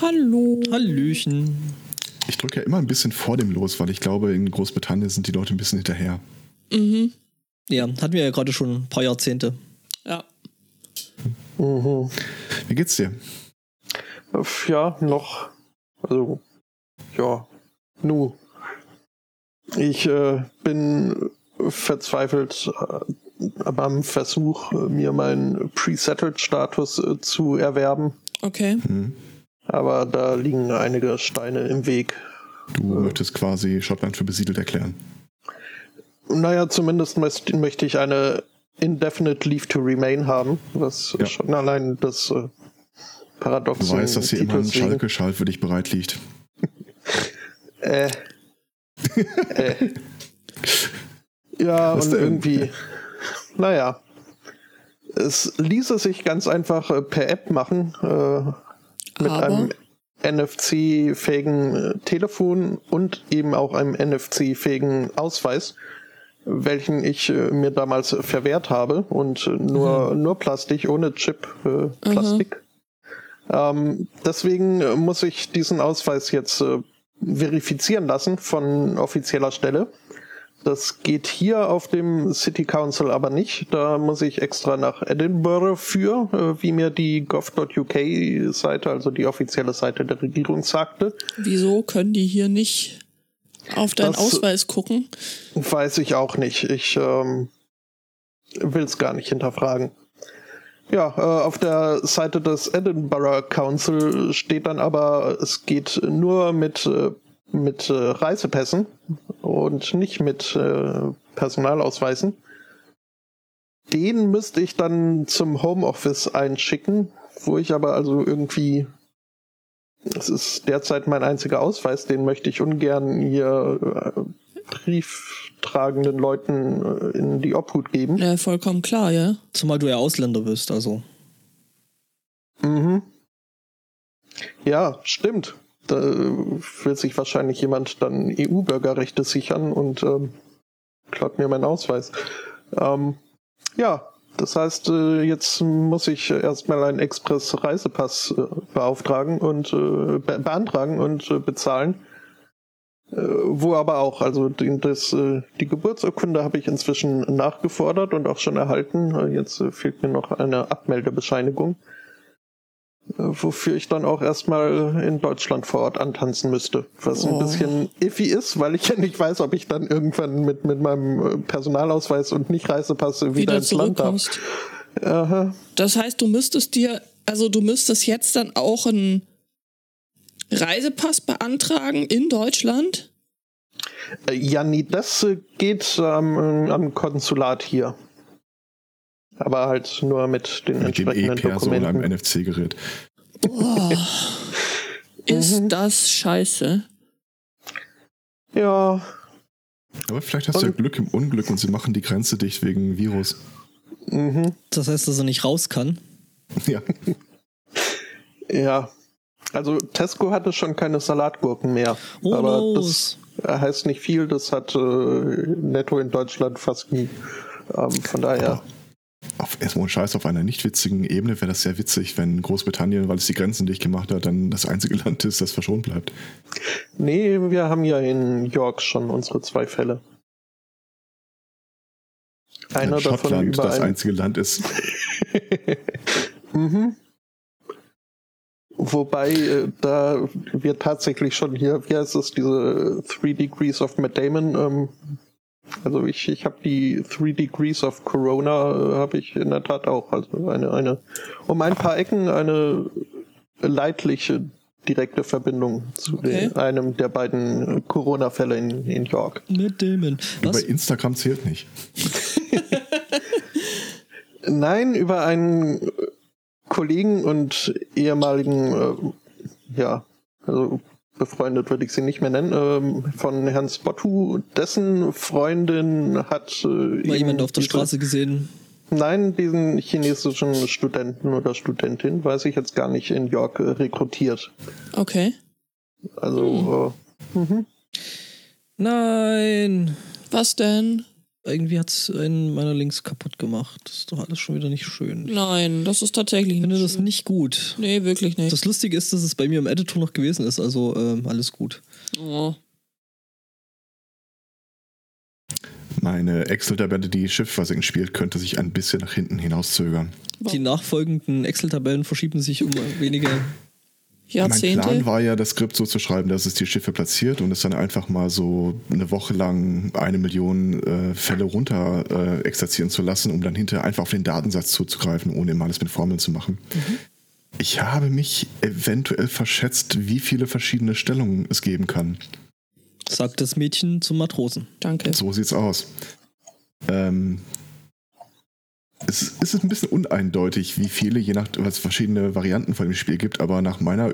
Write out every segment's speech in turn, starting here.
Hallo. Hallöchen. Ich drücke ja immer ein bisschen vor dem los, weil ich glaube, in Großbritannien sind die Leute ein bisschen hinterher. Mhm. Ja, hatten wir ja gerade schon ein paar Jahrzehnte. Ja. Mhm. Wie geht's dir? Ja, noch. Also, ja, nu. Ich äh, bin verzweifelt äh, beim Versuch, mir meinen Pre-Settled-Status äh, zu erwerben. Okay. Hm. Aber da liegen einige Steine im Weg. Du möchtest quasi Schottland für besiedelt erklären. Naja, zumindest möcht- möchte ich eine Indefinite Leave to Remain haben, was Ja. schon allein das äh, Du Paradoxon weißt, dass hier immer ein Schalke-Schal für dich bereit liegt. Äh. äh. Ja, Was und denn? irgendwie. Naja. Es ließe sich ganz einfach äh, per App machen. Äh, mit Aber? einem NFC-fähigen äh, Telefon und eben auch einem NFC-fähigen Ausweis, welchen ich äh, mir damals verwehrt habe und äh, nur, nur Plastik, ohne Chip, äh, Plastik. Ähm, deswegen muss ich diesen Ausweis jetzt äh, verifizieren lassen von offizieller Stelle. Das geht hier auf dem City Council aber nicht. Da muss ich extra nach Edinburgh für, äh, wie mir die gov.uk Seite, also die offizielle Seite der Regierung sagte. Wieso können die hier nicht auf deinen Das- Ausweis gucken? Weiß ich auch nicht. Ich ähm, will es gar nicht hinterfragen. Ja, äh, auf der Seite des Edinburgh Council steht dann aber, es geht nur mit, äh, mit äh, Reisepässen und nicht mit äh, Personalausweisen. Den müsste ich dann zum Homeoffice einschicken, wo ich aber also irgendwie, das ist derzeit mein einziger Ausweis, den möchte ich ungern hier äh, brieftragenden Leuten äh, in die Obhut geben. Ja, vollkommen klar, ja. Zumal du ja Ausländer bist, also. Mhm. Ja, stimmt. Da will sich wahrscheinlich jemand dann EU-Bürgerrechte sichern und ähm, klaut mir meinen Ausweis. Ähm, ja, das heißt, äh, jetzt muss ich erstmal einen Express-Reisepass äh, beauftragen und äh, be beantragen und äh, bezahlen. Äh, wo aber auch, also die, das, äh, die Geburtsurkunde habe ich inzwischen nachgefordert und auch schon erhalten. Jetzt fehlt mir noch eine Abmeldebescheinigung wofür ich dann auch erstmal in Deutschland vor Ort antanzen müsste. Was ein Oh. bisschen iffy ist, weil ich ja nicht weiß, ob ich dann irgendwann mit, mit meinem äh, Personalausweis und nicht Reisepass wieder, Wieder ins Land darf. Aha. Das heißt, du müsstest dir, also du müsstest jetzt dann auch einen Reisepass beantragen in Deutschland? Äh, Ja, nee, das geht ähm, am Konsulat hier. Aber halt nur mit den Mit dem entsprechenden E-Perso und einem Dokumenten. NFC-Gerät. Boah. Ist Mhm. das scheiße? Ja, Aber vielleicht hast du ja Und- Glück im Unglück und sie machen die Grenze dicht wegen Virus. mhm. Das heißt, dass er nicht raus kann. Ja. ja. Also Tesco hatte schon keine Salatgurken mehr. Oh, aber los. das heißt nicht viel, das hat äh, netto in Deutschland fast nie. Ähm, von daher. Auf, erstmal ein Scheiß, auf einer nicht witzigen Ebene wäre das sehr witzig, wenn Großbritannien, weil es die Grenzen dicht gemacht hat, dann das einzige Land ist, das verschont bleibt. Nee, wir haben ja in York schon unsere zwei Fälle. Einer Wenn davon Schottland über das ein- einzige Land ist. mhm. Wobei äh, da wir tatsächlich schon hier, wie heißt es, diese Three Degrees of Matt Damon, ähm, also ich, ich habe die Three Degrees of Corona, äh, habe ich in der Tat auch. Also eine, eine, um ein paar Ecken eine leidliche direkte Verbindung zu Okay. den, einem der beiden Corona-Fälle in, in York. Mit Damon. Über Was? Instagram zählt nicht. Nein, über einen äh, Kollegen und ehemaligen, äh, ja, also befreundet würde ich sie nicht mehr nennen, ähm, von Herrn Spottu, dessen Freundin hat äh, Mal jemand auf der diese- Straße gesehen. Nein, diesen chinesischen Studenten oder Studentin, weiß ich jetzt gar nicht, in York äh, rekrutiert. Okay. Also, äh, mhm. Nein. Was denn? Irgendwie hat es einen meiner Links kaputt gemacht. Das ist doch alles schon wieder nicht schön. Ich Nein, das ist tatsächlich finde nicht das schön. nicht gut. Nee, wirklich nicht. Das Lustige ist, dass es bei mir im Editor noch gewesen ist, also ähm, alles gut. oh. Meine Excel-Tabelle, die Schiffversenken spielt, könnte sich ein bisschen nach hinten hinauszögern. Die nachfolgenden Excel-Tabellen verschieben sich um wenige. Mein Jahrzehnte. Plan war ja, das Skript so zu schreiben, dass es die Schiffe platziert und es dann einfach mal so eine Woche lang eine Million äh, Fälle runter äh, exerzieren zu lassen, um dann hinterher einfach auf den Datensatz zuzugreifen, ohne immer alles mit Formeln zu machen. Ich habe mich eventuell verschätzt, wie viele verschiedene Stellungen es geben kann. Sagt das Mädchen zum Matrosen. Danke. So sieht's aus. Ähm, es, ist ein bisschen uneindeutig, wie viele, je nach was es verschiedene Varianten von dem Spiel gibt, aber nach meiner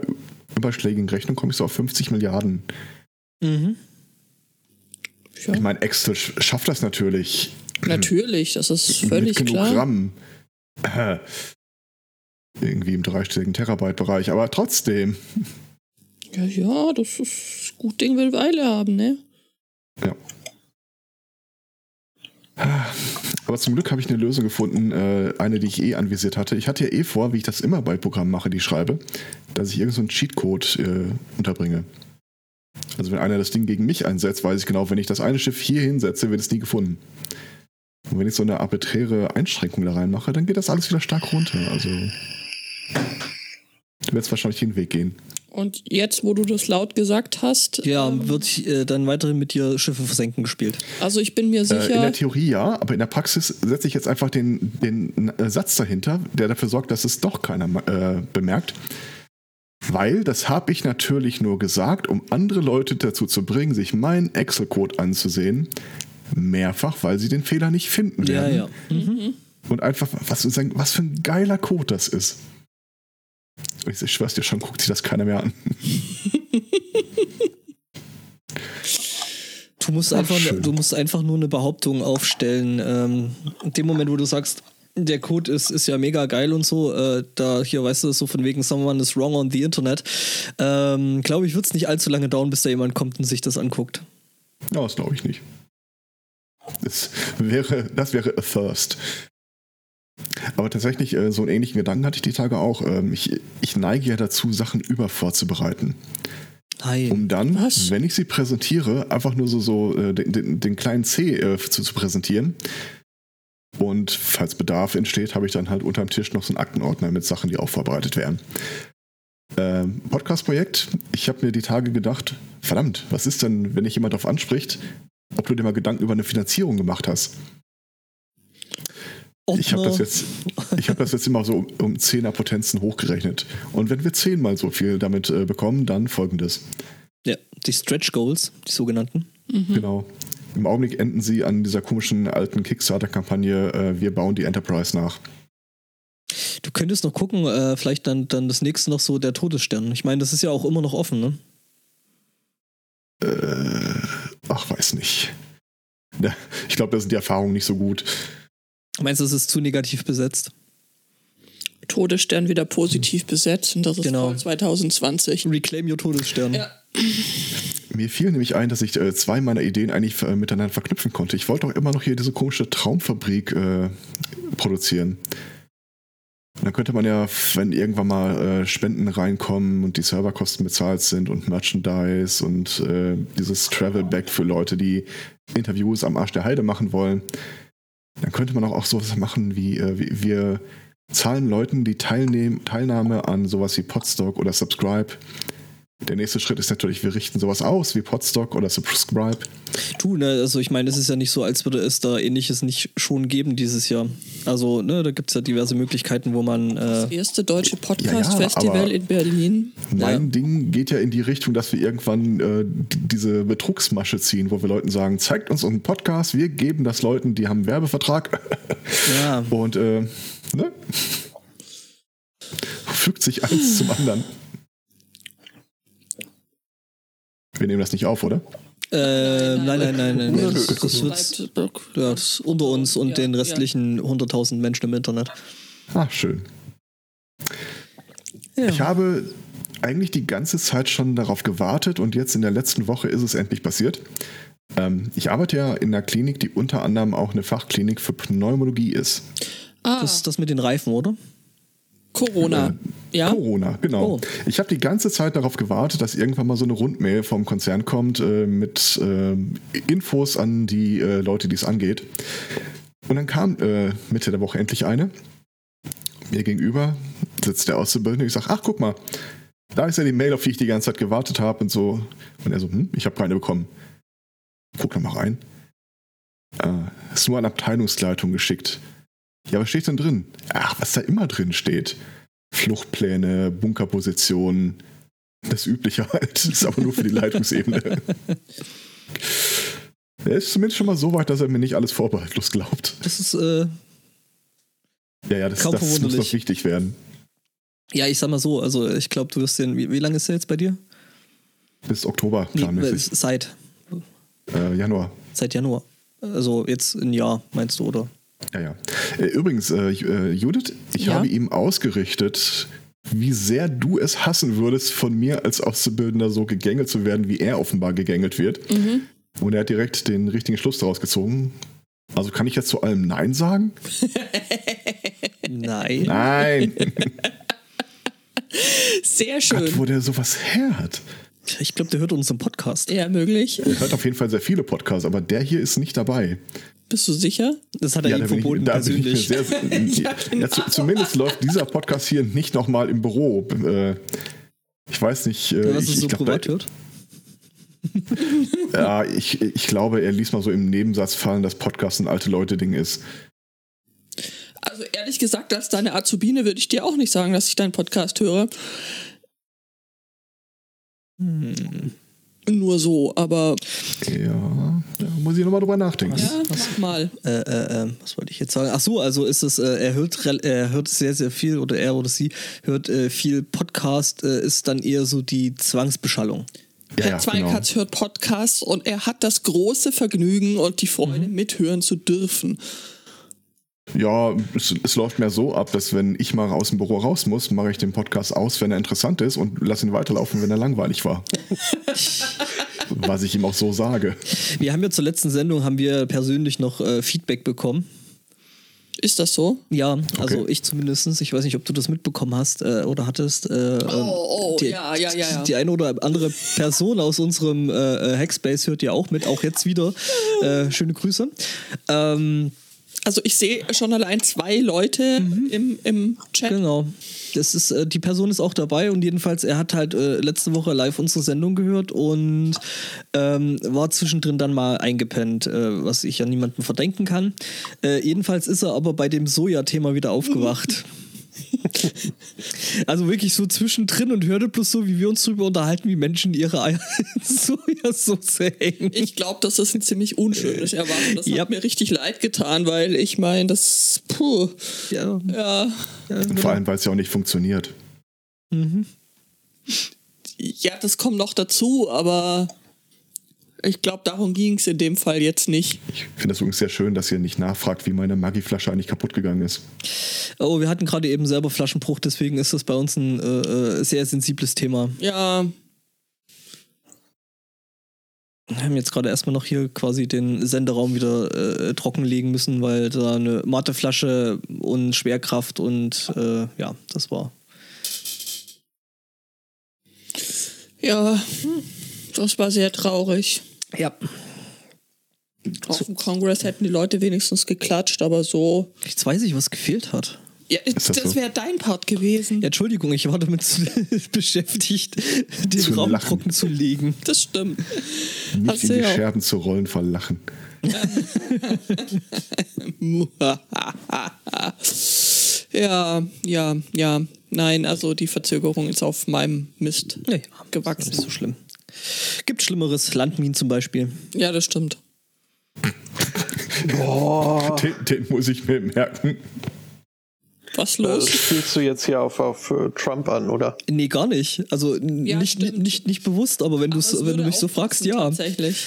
überschlägigen Rechnung komme ich so auf 50 Milliarden. Mhm. Ja. Ich meine, Excel sch- schafft das natürlich. Natürlich, das ist mit völlig genug klar. RAM. Äh, irgendwie im dreistelligen Terabyte-Bereich, aber trotzdem. Ja, ja, das ist gut Ding will Weile haben, ne? Aber zum Glück habe ich eine Lösung gefunden, äh, eine, die ich eh anvisiert hatte. Ich hatte ja eh vor, wie ich das immer bei Programmen mache, die ich schreibe, dass ich irgendeinen so Cheatcode äh, unterbringe. Also wenn einer das Ding gegen mich einsetzt, weiß ich genau, wenn ich das eine Schiff hier hinsetze, wird es nie gefunden. Und wenn ich so eine arbiträre Einschränkung da reinmache, dann geht das alles wieder stark runter. Also du wirst wahrscheinlich den Weg gehen. Und jetzt, wo du das laut gesagt hast, Ja, ähm, wird äh, dann weiterhin mit dir Schiffe versenken gespielt. also ich bin mir Äh, in sicher, der Theorie ja, aber in der Praxis setze ich jetzt einfach den, den äh, Satz dahinter, der dafür sorgt, dass es doch keiner äh, bemerkt. Weil, das habe ich natürlich nur gesagt, um andere Leute dazu zu bringen, sich meinen Excel-Code anzusehen. Mehrfach, weil sie den Fehler nicht finden Ja, werden. ja. Mhm. Und einfach, was, was für ein geiler Code das ist. Ich, schwör's dir schon, guckt sich das keiner mehr an. Du musst, Ach, einfach, schön. du musst einfach nur eine Behauptung aufstellen. Ähm, in dem Moment, wo du sagst, der Code ist, ist ja mega geil und so, äh, da hier weißt du, so von wegen someone is wrong on the Internet, ähm, glaube ich, wird es nicht allzu lange dauern, bis da jemand kommt und sich das anguckt. Ja, das glaube ich nicht. Das wäre, das wäre a first. Aber tatsächlich, äh, so einen ähnlichen Gedanken hatte ich die Tage auch. Ähm, ich, ich neige ja dazu, Sachen über vorzubereiten. Hi. Um dann, Was? wenn ich sie präsentiere, einfach nur so, so äh, den, den, den kleinen C äh, zu, zu präsentieren. Und falls Bedarf entsteht, habe ich dann halt unterm Tisch noch so einen Aktenordner mit Sachen, die auch vorbereitet werden. Ähm, Podcast-Projekt. Ich habe mir die Tage gedacht, verdammt, was ist denn, wenn dich jemand darauf anspricht, ob du dir mal Gedanken über eine Finanzierung gemacht hast? Ich habe das jetzt, ich habe das jetzt immer so um, um 10er Potenzen hochgerechnet. Und wenn wir zehnmal so viel damit äh, bekommen, dann folgendes. Ja, die Stretch Goals, die sogenannten. Genau. Im Augenblick enden sie an dieser komischen alten Kickstarter-Kampagne, äh, wir bauen die Enterprise nach. Du könntest noch gucken, äh, vielleicht dann, dann das nächste noch so der Todesstern. Ich meine, das ist ja auch immer noch offen, ne? Äh, ach, weiß nicht. Ja, ich glaube, da sind die Erfahrungen nicht so gut. Meinst du, es ist zu negativ besetzt? Todesstern wieder positiv besetzt und das ist Genau. voll 2020. Reclaim your Todesstern. Ja. Mir fiel nämlich ein, dass ich äh, zwei meiner Ideen eigentlich äh, miteinander verknüpfen konnte. Ich wollte auch immer noch hier diese komische Traumfabrik äh, produzieren. Und dann könnte man ja, wenn irgendwann mal äh, Spenden reinkommen und die Serverkosten bezahlt sind und Merchandise und äh, dieses Travel-Back für Leute, die Interviews am Arsch der Heide machen wollen, dann könnte man auch, auch sowas machen wie, äh, wie wir zahlen Leuten die Teilnehm Teilnahme an sowas wie Podstock oder Subscribe. Der nächste Schritt ist natürlich, wir richten sowas aus wie Podstock oder Subscribe. Du, ne, also ich meine, es ist ja nicht so, als würde es da ähnliches nicht schon geben dieses Jahr. Also, ne, da gibt es ja diverse Möglichkeiten, wo man. Das Äh, erste deutsche Ja, ja, Podcast-Festival aber- in Berlin. Mein Ja. Ding geht ja in die Richtung, dass wir irgendwann äh, die- diese Betrugsmasche ziehen, wo wir Leuten sagen, zeigt uns unseren Podcast, wir geben das Leuten, die haben einen Werbevertrag. ja, Und äh, ne? fügt sich eins zum anderen. Wir nehmen das nicht auf, oder? äh, nein, nein, nein, nein. Nö, Das, das, wird, ja, das unter uns und Ja, den ja. restlichen 100.000 Menschen im Internet. Ah, schön. Ja. Ich habe eigentlich die ganze Zeit schon darauf gewartet und jetzt in der letzten Woche ist es endlich passiert. Ähm, ich arbeite ja in einer Klinik, die unter anderem auch eine Fachklinik für Pneumologie ist. Ah, Das ist das mit den Reifen, oder? Corona. ja. Corona, genau. Oh. Ich habe die ganze Zeit darauf gewartet, dass irgendwann mal so eine Rundmail vom Konzern kommt äh, mit äh, Infos an die äh, Leute, die es angeht. Und dann kam äh, Mitte der Woche endlich eine. Mir gegenüber sitzt der Auszubildende. Ich sage, ach, guck mal, da ist ja die Mail, auf die ich die ganze Zeit gewartet habe und so. Und er so, hm, ich habe keine bekommen. Guck da mal rein. Äh, ist nur an Abteilungsleitung geschickt. Ja, was steht denn drin? Ach, was da immer drin steht. Fluchtpläne, Bunkerpositionen, das Übliche halt. Das ist aber nur für die Leitungsebene. Er ist zumindest schon mal so weit, dass er mir nicht alles vorbehaltlos glaubt. Das ist, äh, Ja, ja, das, Kaum das muss doch wichtig werden. ja, ich sag mal so, also ich glaube, du wirst den, wie, wie lange ist der jetzt bei dir? Bis Oktober Nee, planmäßig. äh, seit, Äh, Januar. seit Januar. Also jetzt ein Jahr, meinst du, oder? Ja, ja. Äh, Übrigens, äh, äh, Judith, ich Ja? habe ihm ausgerichtet, wie sehr du es hassen würdest, von mir als Auszubildender so gegängelt zu werden, wie er offenbar gegängelt wird. Mhm. Und er hat direkt den richtigen Schluss daraus gezogen. Also kann ich jetzt zu allem Nein sagen? Nein. Nein. Sehr schön. Gott, wo der sowas her hat. Ich glaube, der hört unseren Podcast. Ja, möglich. Er hört auf jeden Fall sehr viele Podcasts, aber der hier ist nicht dabei. Bist du sicher? Das hat er ihm da bin verboten, ich, persönlich. sehr, ja, genau. zu, zumindest läuft dieser Podcast hier nicht nochmal im Büro. Äh, ich weiß nicht. Äh, Was ich, es so ich glaub, privat hört. Ja, ich, ich glaube, er ließ mal so im Nebensatz fallen, dass Podcast ein alte Leute-Ding ist. Also ehrlich gesagt, als deine Azubine würde ich dir auch nicht sagen, dass ich deinen Podcast höre. Hm. Nur so, aber Ja, da muss ich nochmal drüber nachdenken. ja, mach mal. Äh, äh, äh, was wollte ich jetzt sagen? Ach so, also ist es, äh, er hört, er hört sehr, sehr viel oder er oder sie hört äh, viel Podcast, äh, ist dann eher so die Zwangsbeschallung. Ja, Herr ja, genau. Zweikatz hört Podcasts und er hat das große Vergnügen und die Freude, Mhm. mithören zu dürfen. Ja, es, es läuft mir so ab, dass wenn ich mal aus dem Büro raus muss, mache ich den Podcast aus, wenn er interessant ist und lasse ihn weiterlaufen, wenn er langweilig war. Was ich ihm auch so sage. Wir haben ja zur letzten Sendung haben wir persönlich noch äh, Feedback bekommen. Ist das so? Ja, also Okay. ich zumindest. Ich weiß nicht, ob du das mitbekommen hast äh, oder hattest. Äh, ähm, oh, die, ja, ja, ja, ja. Die eine oder andere Person aus unserem äh, äh, Hackspace hört ja auch mit, auch jetzt wieder. Äh, schöne Grüße. Ähm, Also ich sehe schon allein zwei Leute im, im Chat. Genau. Das ist, äh, die Person ist auch dabei und jedenfalls, er hat halt äh, letzte Woche live unsere Sendung gehört und ähm, war zwischendrin dann mal eingepennt, äh, was ich ja niemandem verdenken kann. Äh, jedenfalls ist er aber bei dem Soja-Thema wieder aufgewacht. also wirklich so zwischendrin und hörte bloß so, wie wir uns drüber unterhalten, wie Menschen ihre Eier in Sojasauce hängen. Ich glaube, das ist ein ziemlich unschönes Erwarten. Das Ja. hat mir richtig leid getan, weil ich meine, das, puh, ja, ja, ja, Und vor allem, weil es ja auch nicht funktioniert. mhm. ja, das kommt noch dazu, aber ich glaube, darum ging es in dem Fall jetzt nicht. Ich finde das übrigens sehr schön, dass ihr nicht nachfragt, wie meine Maggi-Flasche eigentlich kaputt gegangen ist. Oh, wir hatten gerade eben selber Flaschenbruch, deswegen ist das bei uns ein äh, äh, sehr sensibles Thema. Ja, Wir haben jetzt gerade erstmal noch hier quasi den Senderaum wieder äh, trockenlegen müssen, weil da eine Mateflasche und Schwerkraft und äh, ja, das war. ja, das war sehr traurig. Ja. Auf dem Kongress hätten die Leute wenigstens geklatscht, aber so. Jetzt weiß ich, was gefehlt hat. Ja, das das so? wäre dein Part gewesen. Ja, Entschuldigung, ich war damit beschäftigt, den Zu Raum lachen. trocken zu legen. Das stimmt. Nicht Hast in die ja auch. Scherben zu rollen vor Lachen. ja, ja, ja. Nein, also die Verzögerung ist auf meinem Mist Ja, gewachsen. Nicht so schlimm. Gibt Schlimmeres, Landminen zum Beispiel. Ja, das stimmt. Boah, Den, den muss ich mir merken. Was das los? spielst du jetzt hier auf, auf äh, Trump an, oder? Nee, gar nicht. Also Ja, nicht, stimmt. nicht, nicht bewusst, aber wenn, Aber wenn du mich so fragst, passen, ja. Tatsächlich.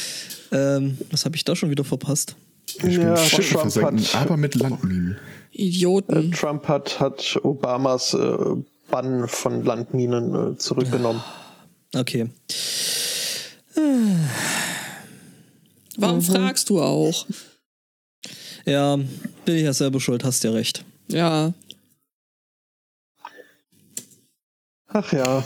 Ähm, was habe ich da schon wieder verpasst? Spielen Ja, Trump hat- aber mit Landminen. Idioten. Trump hat, hat Obamas äh, Bann von Landminen äh, zurückgenommen. Okay. Warum Mhm. fragst du auch? Ja, bin ich ja selber schuld, hast ja recht. Ja. Ach ja.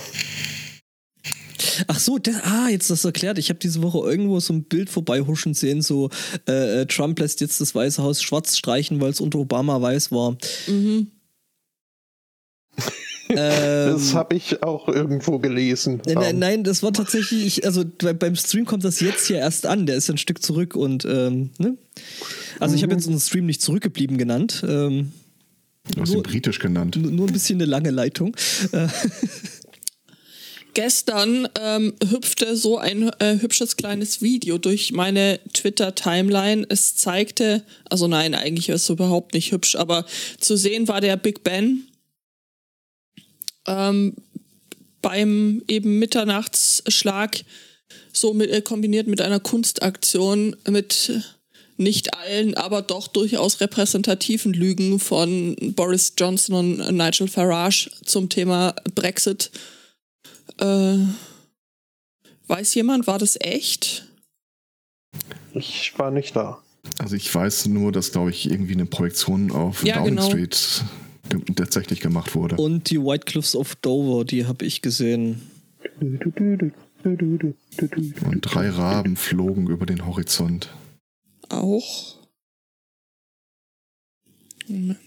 Ach so, das, ah, jetzt das erklärt. Ich habe diese Woche irgendwo so ein Bild vorbeihuschen sehen, so äh, äh, Trump lässt jetzt das Weiße Haus schwarz streichen, weil es unter Obama weiß war. Mhm. Ähm, Das habe ich auch irgendwo gelesen. Nein, nein, Ähm, nein, das war tatsächlich, ich, also bei, beim Stream kommt das jetzt hier erst an, der ist ein Stück zurück und, ähm, ne? Also ich habe jetzt unseren Stream nicht zurückgeblieben genannt, ähm, Du hast Nur- ihn britisch genannt. nur nur ein bisschen eine lange Leitung. Äh, Gestern ähm, hüpfte so ein äh, hübsches kleines Video durch meine Twitter-Timeline. Es zeigte, also nein, eigentlich ist es überhaupt nicht hübsch, aber zu sehen war der Big Ben ähm, beim eben Mitternachtsschlag so mit, äh, kombiniert mit einer Kunstaktion mit nicht allen, aber doch durchaus repräsentativen Lügen von Boris Johnson und Nigel Farage zum Thema Brexit. Äh, weiß jemand, war das echt? Ich war nicht da. Also ich weiß nur, dass, glaube ich, irgendwie eine Projektion auf Ja, Downing genau. Street tatsächlich gemacht wurde. und die White Cliffs of Dover, die habe ich gesehen. Und drei Raben flogen über den Horizont. Auch. Moment.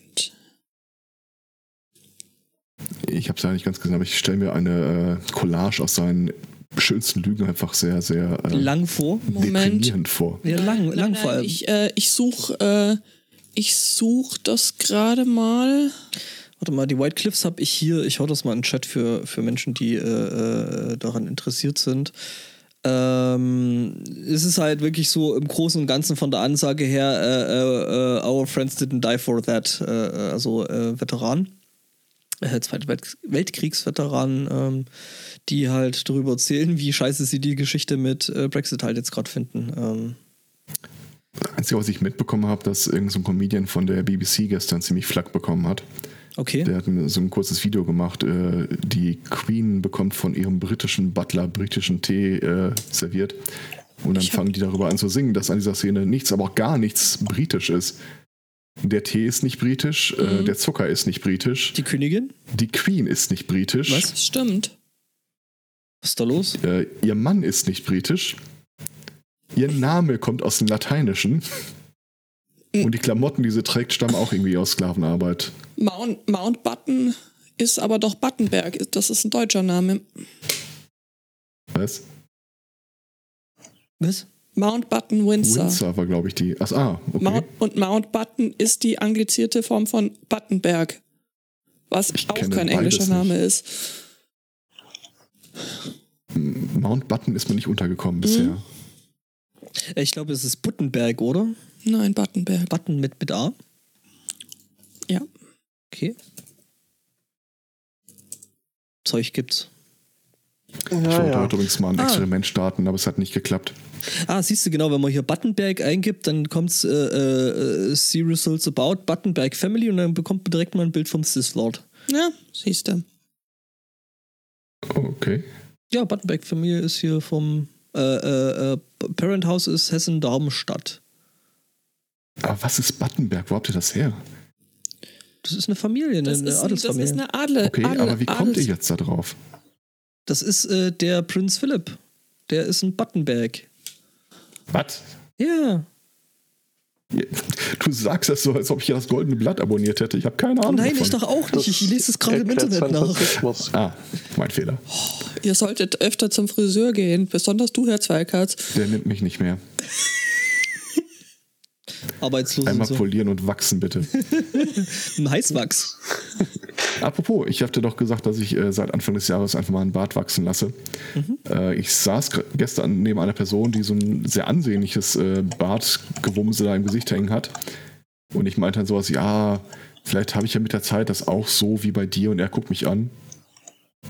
Ich habe es ja nicht ganz gesehen, aber ich stelle mir eine äh, Collage aus seinen schönsten Lügen einfach sehr, sehr äh, Lang vor. Moment. deprimierend vor. Ja, lang, lang nein, vor allem. Ich, äh, ich suche äh, ich such das gerade mal. Warte mal, die White Cliffs habe ich hier. Ich hau das mal in den Chat für, für Menschen, die äh, äh, daran interessiert sind. Ähm, es ist halt wirklich so im Großen und Ganzen von der Ansage her, äh, äh, äh, our friends didn't die for that. Äh, also Veteran, äh, Zweite Welt Weltkriegsveteran, ähm, die halt darüber erzählen, wie scheiße sie die Geschichte mit Brexit halt jetzt gerade finden. Ähm, Einzige, was ich mitbekommen habe, dass irgendein so ein Comedian von der BBC gestern ziemlich Flack bekommen hat. okay. Der hat mir so ein kurzes Video gemacht. Äh, die Queen bekommt von ihrem britischen Butler britischen Tee äh, serviert. Und dann Ich fangen die darüber an zu singen, dass an dieser Szene nichts, aber auch gar nichts britisch ist. Der Tee ist nicht britisch, äh, Mhm. der Zucker ist nicht britisch, Die Königin? die Queen ist nicht britisch, Was? Das stimmt. Was ist da los? Äh, ihr Mann ist nicht britisch, ihr Name kommt aus dem Lateinischen und die Klamotten, die sie trägt, stammen auch irgendwie aus Sklavenarbeit. Mount, Mountbatten ist aber doch Battenberg. Das ist ein deutscher Name. Was? Was? Mountbatten Windsor. Windsor war, glaube ich, die. Ach, ah, okay. Mount, und Mountbatten ist die anglizierte Form von Battenberg. Was Ich auch kein englischer nicht. Name ist. Mountbatten ist mir nicht untergekommen Mhm. Bisher. Ich glaube, es ist Buttenberg, oder? Nein, Battenberg. Button mit, mit A? Ja. Okay. Zeug gibt's. Ich Ja, wollte ja. heute übrigens mal ein Ah. Experiment starten, aber es hat nicht geklappt. Ah, siehst du genau, wenn man hier Buttenberg eingibt, dann kommt's äh, äh, See Results About Buttenberg Family und dann bekommt man direkt mal ein Bild vom Sith Lord. Ja, siehst du. Oh, okay. Ja, Buttenberg Familie ist hier vom äh, äh, äh, Parent House ist Hessen-Darmstadt. Aber was ist Battenberg? Wo habt ihr das her? Das ist eine Familie, eine, Das eine ist, ein- das Adelsfamilie. ist eine Adel. Okay, Adel, aber wie kommt ihr Adels- jetzt da drauf? das ist äh, der Prinz Philipp. Der ist ein Buttenberg. Was? Ja. Du sagst das so, als ob ich das Goldene Blatt abonniert hätte. Ich habe keine Ahnung. Nein, davon. ich doch auch nicht. Ich lese es gerade im Internet nach. Ah, mein Fehler. Ihr solltet öfter zum Friseur gehen, besonders du, Herr Zweikatz. Der nimmt mich nicht mehr. Arbeitslos und Einmal so. polieren und wachsen, bitte. Ein Heißwachs. Apropos, ich hatte doch gesagt, dass ich äh, seit Anfang des Jahres einfach mal einen Bart wachsen lasse. Äh, ich saß gestern neben einer Person, die so ein sehr ansehnliches äh, Bartgewumse da im Gesicht hängen hat. Und ich meinte dann sowas, ja, vielleicht habe ich ja mit der Zeit das auch so wie bei dir. Und er guckt mich an.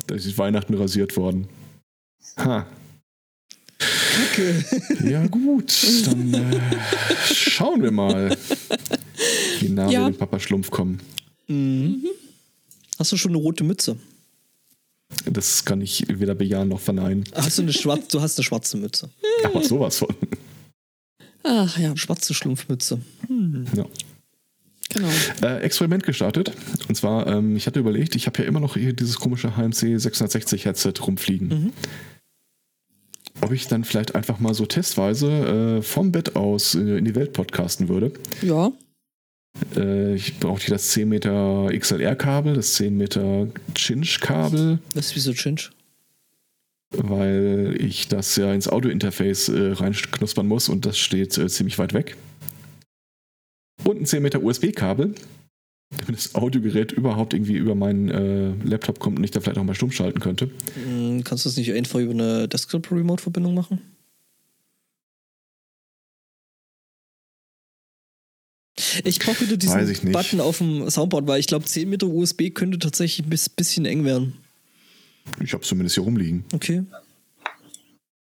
Da ist Weihnachten rasiert worden. Ha. Okay. Ja gut, dann äh, schauen wir mal, wie nah Ja. wir dem Papa Schlumpf kommen. Mhm. Hast du schon eine rote Mütze? Das kann ich weder bejahen noch verneinen. Hast du eine schwarze, du hast eine schwarze Mütze. Aber sowas von. Ach ja, Schwarze Schlumpfmütze. Ja. genau. Äh, Experiment gestartet. Und zwar, ähm, ich hatte überlegt, ich habe ja immer noch hier dieses komische HMC 660 Headset rumfliegen. Ob ich dann vielleicht einfach mal so testweise äh, vom Bett aus äh, in die Welt podcasten würde. Ja, Äh, ich brauche hier das 10 Meter XLR-Kabel, das 10 Meter Cinch-Kabel, Was ist wieso Chinch? weil ich das ja ins Audio-Interface äh, reinknuspern muss und das steht äh, ziemlich weit weg. Und ein 10 Meter USB-Kabel, damit das Audiogerät überhaupt irgendwie über meinen äh, Laptop kommt und ich da vielleicht auch mal stumm schalten könnte. Hm, Kannst du das nicht einfach über eine Desktop-Remote-Verbindung machen? Ich brauche wieder diesen ich. Button auf dem Soundboard, weil ich glaube, 10 Meter USB könnte tatsächlich ein bis- bisschen eng werden. Ich habe zumindest hier rumliegen. Okay.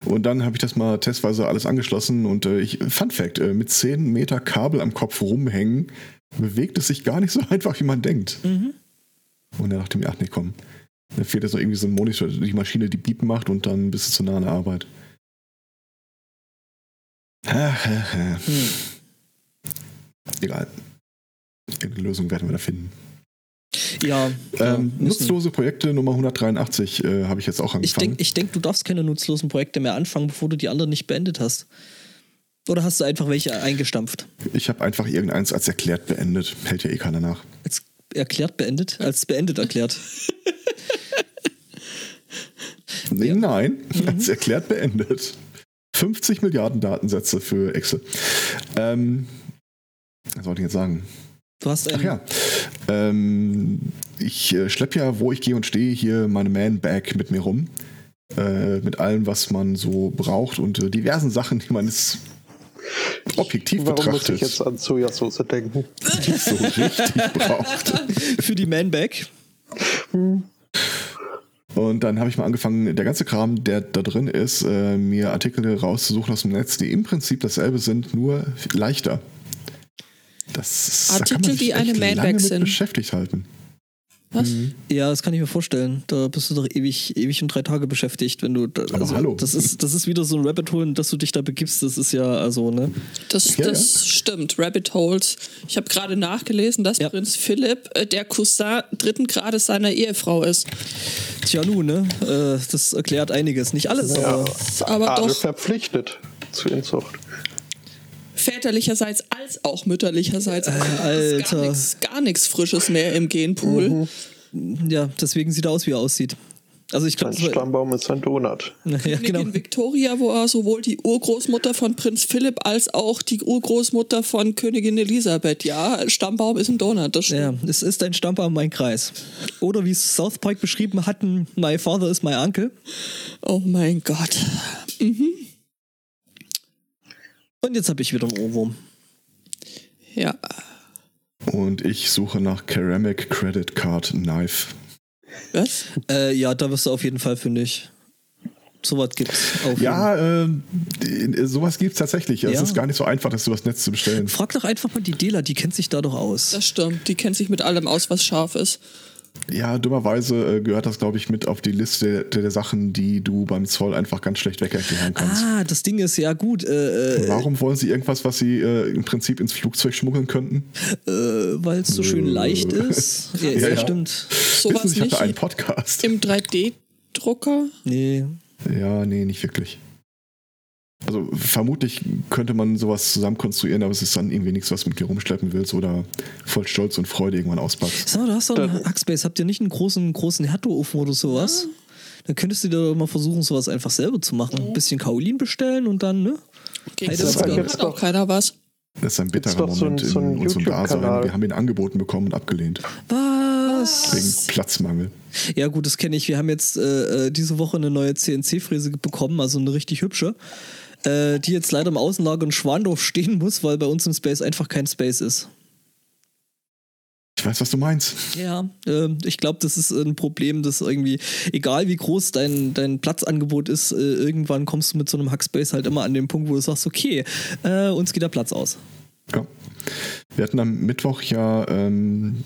Und dann habe ich das mal testweise alles angeschlossen und äh, ich, Fun Fact, äh, mit 10 Meter Kabel am Kopf rumhängen, bewegt es sich gar nicht so einfach, wie man denkt. Mhm. Und dann dachte ich mir, ach nee, komm. Da fehlt jetzt noch irgendwie so ein Monitor, die Maschine, die Beep macht und dann bist du zu nah an der Arbeit. Hm. Egal. Irgendeine Lösung werden wir da finden. Ja, Ähm, müssen. nutzlose Projekte Nummer 183 äh, habe ich jetzt auch Ich angefangen. denke, ich denk, du darfst keine nutzlosen Projekte mehr anfangen, bevor du die anderen nicht beendet hast. Oder hast du einfach welche eingestampft? Ich habe einfach irgendeins als erklärt beendet. Hält ja eh keiner nach. Als erklärt beendet? Als beendet erklärt. Nee, Nein, Mhm. als erklärt beendet. 50 Milliarden Datensätze für Excel. Ähm, was wollte ich jetzt sagen? Du hast Ach ja. Ähm, ich äh, schleppe ja, wo ich gehe und stehe, hier meine Man-Bag mit mir rum. Äh, mit allem, was man so braucht und äh, diversen Sachen, die man jetzt objektiv Warum muss betrachtet ich jetzt an Sojasauce denken? nicht so richtig braucht. Für die Man-Bag. Und dann habe ich mal angefangen, der ganze Kram, der da drin ist, äh, mir Artikel rauszusuchen aus dem Netz, die im Prinzip dasselbe sind, nur leichter. Das ist, da kann Artikel, man sich die eine Manbag sind. beschäftigt halten. Was? Ja, das kann ich mir vorstellen. Da bist du doch ewig, ewig und drei Tage beschäftigt, wenn du. Da, Aber hallo. Das ist, das ist wieder so ein Rabbit Hole, in das du dich da begibst. Das ist ja, also, ne? Das, Ja, das stimmt, Rabbit Holes. Ich habe gerade nachgelesen, dass Ja. Prinz Philipp äh, der Cousin dritten Grades seiner Ehefrau ist. Tja, nun, ne? Äh, das erklärt einiges. Nicht alles, Ja, aber. aber doch- verpflichtet zur Inzucht. Väterlicherseits als auch mütterlicherseits. Äh, Alter. Gar nichts- Frisches mehr im Genpool. Ja, deswegen sieht er aus, wie er aussieht. Also, ich Sein glaube, Stammbaum ist ein Donut. ja, Königin genau. Victoria, wo er sowohl die Urgroßmutter von Prinz Philipp als auch die Urgroßmutter von Königin Elisabeth. Ja, Stammbaum ist ein Donut, das Ja, stimmt. es ist ein Stammbaum, mein Kreis. Oder wie es South Park beschrieben hatten, My Father is my Uncle. Oh mein Gott. Und jetzt habe ich wieder einen Ohrwurm. Ja. Und ich suche nach Ceramic Credit Card Knife. Was? Äh, ja, da wirst du auf jeden Fall fündig. Sowas gibt's auf jeden Ja, ähm, die- sowas gibt es tatsächlich. Es Ja. ist gar nicht so einfach, das übers Netz zu bestellen. Frag doch einfach mal die Dela, die kennt sich da doch aus. Das stimmt. Die kennt sich mit allem aus, was scharf ist. Ja, dummerweise äh, gehört das, glaube ich, mit auf die Liste der, der Sachen, die du beim Zoll einfach ganz schlecht wegerklären kannst. Ah, das Ding ist ja gut, äh, äh, Warum wollen sie irgendwas, was sie äh, im Prinzip ins Flugzeug schmuggeln könnten? weil es so schön leicht ist. Ja, Ja, ja, stimmt. Sowas Wissen ich nicht hatte einen Podcast. im 3D-Drucker. Nee. Ja, nee, nicht wirklich. Also vermutlich könnte man sowas zusammen konstruieren, aber es ist dann irgendwie nichts, was du mit dir rumschleppen willst oder voll Stolz und Freude irgendwann auspackst. Sag mal, du hast doch einen Hackspace. Habt ihr nicht einen großen, großen Herdoofen oder sowas? Dann könntest du dir mal versuchen, sowas einfach selber zu machen. Ein bisschen Kaolin bestellen und dann, ne? Gegen das hat auch doch. keiner was. Das ist ein bitterer doch so ein- Moment so ein in unserem Dasein. YouTube-Kanal. Wir haben ihn angeboten bekommen und abgelehnt. Was? Wegen Platzmangel. Ja, gut, das kenne ich. Wir haben jetzt äh, äh, diese Woche eine neue CNC-Fräse bekommen, also eine richtig hübsche, äh, die jetzt leider im Außenlager in Schwandorf stehen muss, weil bei uns im Space einfach kein Space ist. Ich weiß, was du meinst. Ja, äh, ich glaube, das ist ein Problem, das irgendwie, egal wie groß dein, dein Platzangebot ist, äh, irgendwann kommst du mit so einem Hackspace halt immer an den Punkt, wo du sagst, okay, äh, uns geht der Platz aus. Ja. Wir hatten am Mittwoch ja, ähm,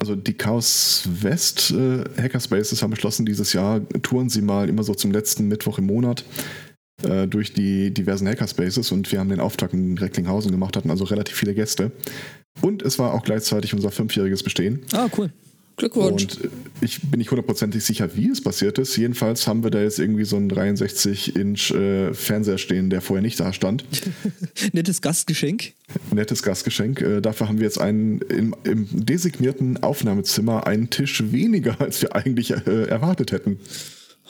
also die Chaos West äh, Hackerspaces haben beschlossen, dieses Jahr touren sie mal immer so zum letzten Mittwoch im Monat äh, durch die diversen Hackerspaces und wir haben den Auftakt in Recklinghausen gemacht, hatten also relativ viele Gäste. Und es war auch gleichzeitig unser fünfjähriges Bestehen. Ah, cool. Glückwunsch. Und äh, ich bin nicht hundertprozentig sicher, wie es passiert ist. Jedenfalls haben wir da jetzt irgendwie so einen 63-Inch äh, Fernseher stehen, der vorher nicht da stand. Nettes Gastgeschenk. Nettes Gastgeschenk. Äh, dafür haben wir jetzt einen im, im designierten Aufnahmezimmer einen Tisch weniger, als wir eigentlich äh, erwartet hätten.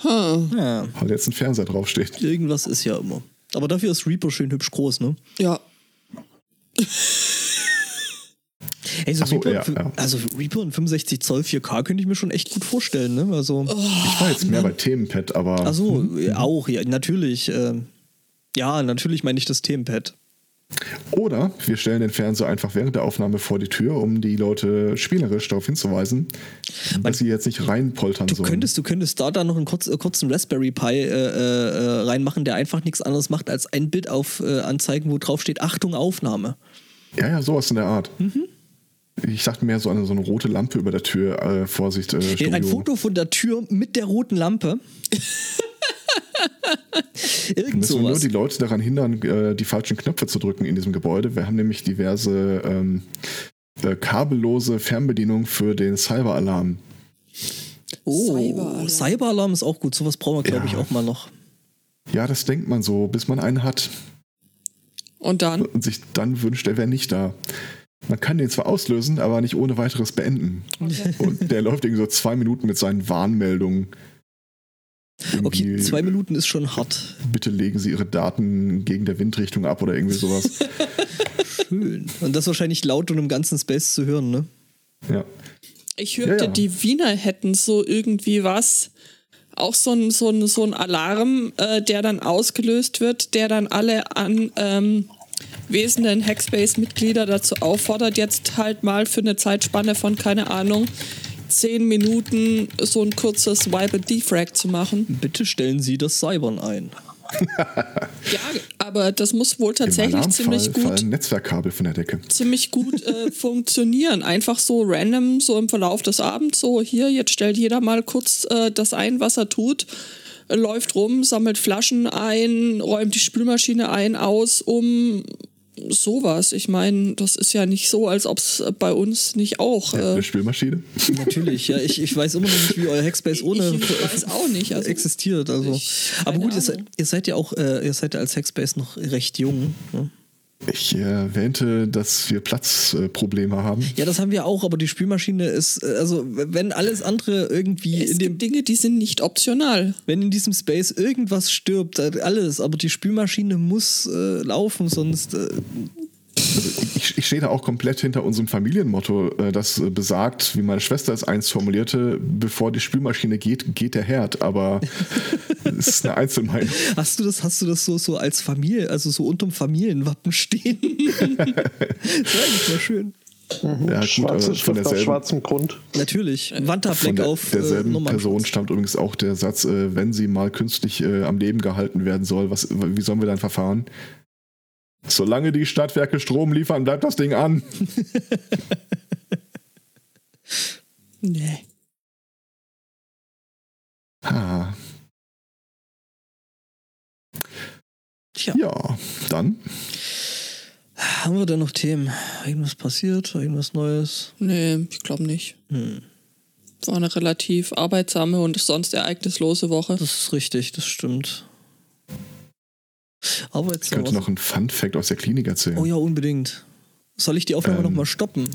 Huh. Ja, Weil jetzt ein Fernseher draufsteht. irgendwas ist ja immer. Aber dafür ist Reaper schön hübsch groß, ne? Ja. Ey, so Ach so, Reaper, ja, ja. Also Reaper in 65 Zoll 4K könnte ich mir schon echt gut vorstellen, ne? Also, Ich war jetzt mehr bei Themenpad, aber ach so, ja, auch, ja, natürlich. ähm, ja, natürlich meine ich das Themenpad. Oder wir stellen den Fernseher einfach während der Aufnahme vor die Tür, um die Leute spielerisch darauf hinzuweisen, dass sie jetzt nicht reinpoltern Du sollen. könntest, du könntest da dann noch einen kurz, äh, kurzen Raspberry Pi äh, äh, reinmachen, der einfach nichts anderes macht, als ein Bild auf, äh, anzeigen, wo drauf steht, Achtung, Aufnahme. Ja, ja, sowas in der Art. Mhm. Ich dachte mehr so an so eine rote Lampe über der Tür. Äh, Vorsicht, äh. Ein Foto von der Tür mit der roten Lampe. Irgend Müssen wir nur sowas. die Leute daran hindern, äh, die falschen Knöpfe zu drücken in diesem Gebäude. Wir haben nämlich diverse ähm, äh, kabellose Fernbedienungen für den Cyberalarm. Oh, Cyberalarm. Cyberalarm ist auch gut. Sowas brauchen wir, glaube Ja. ich, auch mal noch. Ja, das denkt man so, bis man einen hat Und dann? und sich dann wünscht, er wäre nicht da. Man kann den zwar auslösen, aber nicht ohne weiteres beenden. Und der läuft irgendwie so zwei Minuten mit seinen Warnmeldungen. Okay, zwei Minuten ist schon hart. Bitte legen Sie Ihre Daten gegen der Windrichtung ab oder irgendwie sowas. Schön. Und das wahrscheinlich laut und im ganzen Space zu hören, ne? ja. Ich hörte, Ja, ja. die Wiener hätten so irgendwie was. Auch so ein, so ein, so ein Alarm, äh, der dann ausgelöst wird, der dann alle an ähm, wesenden Hackspace-Mitglieder dazu auffordert, jetzt halt mal für eine Zeitspanne von, keine Ahnung, zehn Minuten so ein kurzes Wipe and Defrag zu machen. Bitte stellen Sie das Cybern ein. Ja, aber das muss wohl tatsächlich ziemlich gut fallen Netzwerkkabel von der Decke. ziemlich gut äh, funktionieren. Einfach so random, so im Verlauf des Abends, so hier, jetzt stellt jeder mal kurz äh, das ein, was er tut, läuft rum, sammelt Flaschen ein, räumt die Spülmaschine ein, aus, um sowas. Ich meine, das ist ja nicht so, als ob es bei uns nicht auch. Ja, Äh, eine Spülmaschine. Natürlich, ja. Ich, ich weiß immer noch nicht, wie euer Hackspace ohne Ich weiß auch nicht, also- existiert. Also. Aber gut, ihr seid, ihr seid ja auch, äh, ihr seid ja als Hackspace noch recht jung. Ne? Ich äh, erwähnte, dass wir Platzprobleme haben. Ja, das haben wir auch, aber die Spülmaschine ist, äh, also wenn alles andere irgendwie es in dem, gibt Dinge, die sind nicht optional. wenn in diesem Space irgendwas stirbt, äh, alles, aber die Spülmaschine muss äh, laufen, sonst äh, Ich, ich stehe da auch komplett hinter unserem Familienmotto, äh, das äh, besagt, wie meine Schwester es einst formulierte, bevor die Spülmaschine geht, geht der Herd. Aber es ist eine Einzelmeinung. hast du das, hast du das so, so als Familie, also so unterm Familienwappen stehen? das mal schön. Ja, gut, Schwarze von Schrift auf derselben, schwarzem Grund. Natürlich. von Wanderblick der, auf derselben äh. Person stammt übrigens auch der Satz, äh, wenn sie mal künstlich äh, am Leben gehalten werden soll, was, wie sollen wir dann verfahren? Solange die Stadtwerke Strom liefern, bleibt das Ding an. Nee. Ha. Tja. Ja, dann. Haben wir da noch Themen? Irgendwas passiert? Irgendwas Neues? Nee, ich glaube nicht. Hm. War eine relativ arbeitsame und sonst ereignislose Woche. Das ist richtig, das stimmt. Aber jetzt Ich könnte noch einen Fun-Fact aus der Klinik erzählen. Oh ja, unbedingt. Soll ich die Aufnahme Ähm, noch mal stoppen?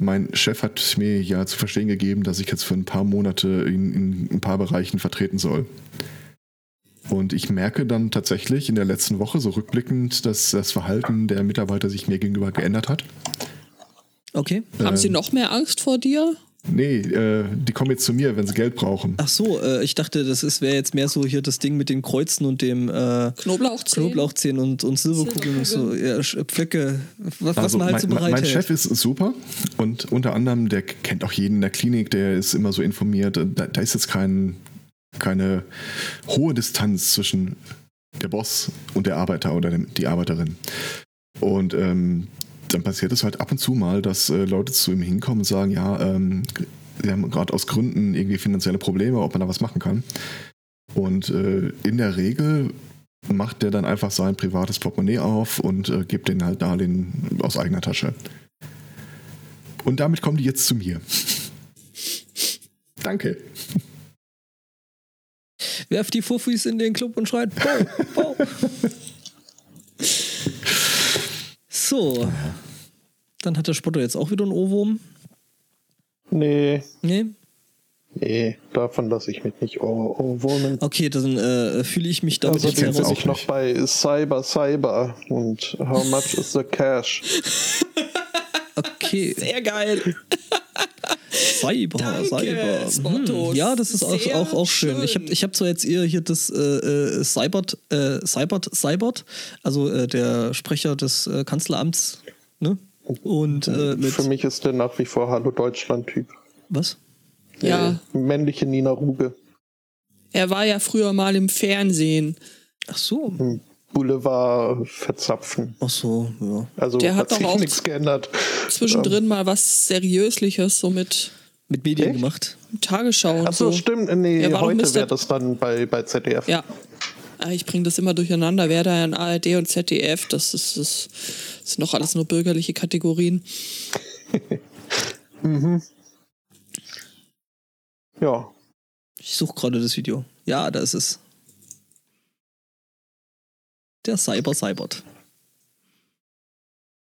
Mein Chef hat mir ja zu verstehen gegeben, dass ich jetzt für ein paar Monate in, in ein paar Bereichen vertreten soll. Und ich merke dann tatsächlich in der letzten Woche so rückblickend, dass das Verhalten der Mitarbeiter sich mir gegenüber geändert hat. Okay. Haben Ähm, Sie noch mehr Angst vor dir? Nee, äh, die kommen jetzt zu mir, wenn sie Geld brauchen. Ach so, äh, ich dachte, das wäre jetzt mehr so hier das Ding mit den Kreuzen und dem äh, Knoblauchzehen? Knoblauchzehen und, und Silberkugeln und so. Ja, Sch- Pflöcke, was, was Also man halt mein, so bereit mein hält. Chef ist super und unter anderem, der kennt auch jeden in der Klinik, der ist immer so informiert. Da, da ist jetzt kein, keine hohe Distanz zwischen der Boss und der Arbeiter oder dem, die Arbeiterin. Und ähm, dann passiert es halt ab und zu mal, dass äh, Leute zu ihm hinkommen und sagen, ja, ähm, sie haben gerade aus Gründen irgendwie finanzielle Probleme, ob man da was machen kann. Und äh, in der Regel macht der dann einfach sein privates Portemonnaie auf und äh, gibt den halt Darlehen aus eigener Tasche. Und damit kommen die jetzt zu mir. Danke. Werft die Fuffis in den Club und schreit Bau, Bau. So. Dann hat der Spotter jetzt auch wieder einen Ohrwurm. Nee, Nee? nee, davon lasse ich mich nicht oh, ohrwurmen. Okay, dann äh, fühle ich mich damit Also jetzt heraus. auch ich noch bei Cyber Cyber und how much is the cash? Okay. Sehr geil. Cyber, Danke, Cyber. Hm. Ja, das ist auch, auch, auch schön. Ich schön. habe ich hab zwar jetzt eher hier das äh, äh, Cybert, äh, Cybert, Cybert, also äh, der Sprecher des äh, Kanzleramts, ne? Und äh, mit Für mich ist der nach wie vor Hallo Deutschland-Typ. was? Ja, Äh, männliche Nina Ruge. er war ja früher mal im Fernsehen. Ach so. Im Boulevard verzapfen. Ach so, ja. Also Der hat hat doch sich auch nichts geändert. Zwischendrin mal was Seriösliches, so mit Mit Medien Echt? gemacht. Tagesschau und Achso, so. stimmt. Nee, Ja, heute wäre das dann bei, bei ZDF. Ja. Ah, Ich bringe das immer durcheinander. Wer da in ARD und ZDF, das ist, das sind noch alles nur bürgerliche Kategorien. Ja. Ich suche gerade das Video. Ja, da ist es. Der Cyber Cybert.